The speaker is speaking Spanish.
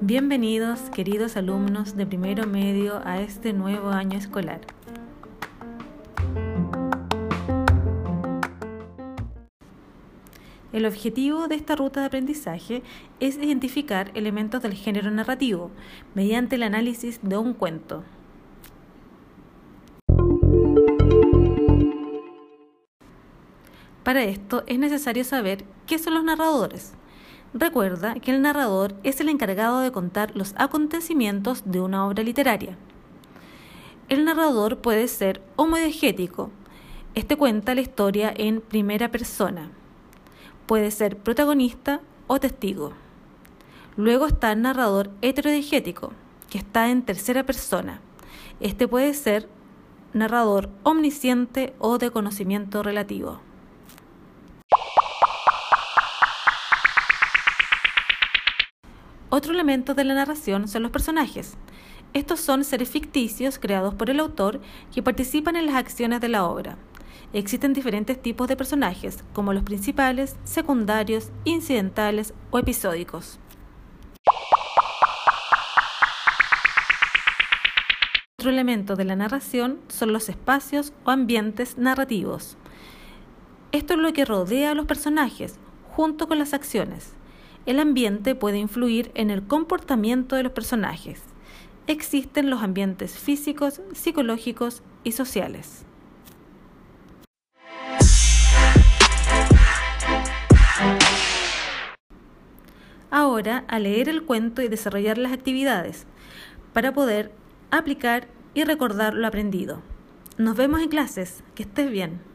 Bienvenidos, queridos alumnos de primero medio, a este nuevo año escolar. El objetivo de esta ruta de aprendizaje es identificar elementos del género narrativo mediante el análisis de un cuento. Para esto es necesario saber qué son los narradores. Recuerda que el narrador es el encargado de contar los acontecimientos de una obra literaria. El narrador puede ser homodiegético. Este cuenta la historia en primera persona puede ser protagonista o testigo. Luego está el narrador heterodigético, que está en tercera persona. Este puede ser narrador omnisciente o de conocimiento relativo. Otro elemento de la narración son los personajes. Estos son seres ficticios creados por el autor que participan en las acciones de la obra. Existen diferentes tipos de personajes, como los principales, secundarios, incidentales o episódicos. Otro elemento de la narración son los espacios o ambientes narrativos. Esto es lo que rodea a los personajes, junto con las acciones. El ambiente puede influir en el comportamiento de los personajes. Existen los ambientes físicos, psicológicos y sociales. ahora a leer el cuento y desarrollar las actividades para poder aplicar y recordar lo aprendido. Nos vemos en clases. Que estés bien.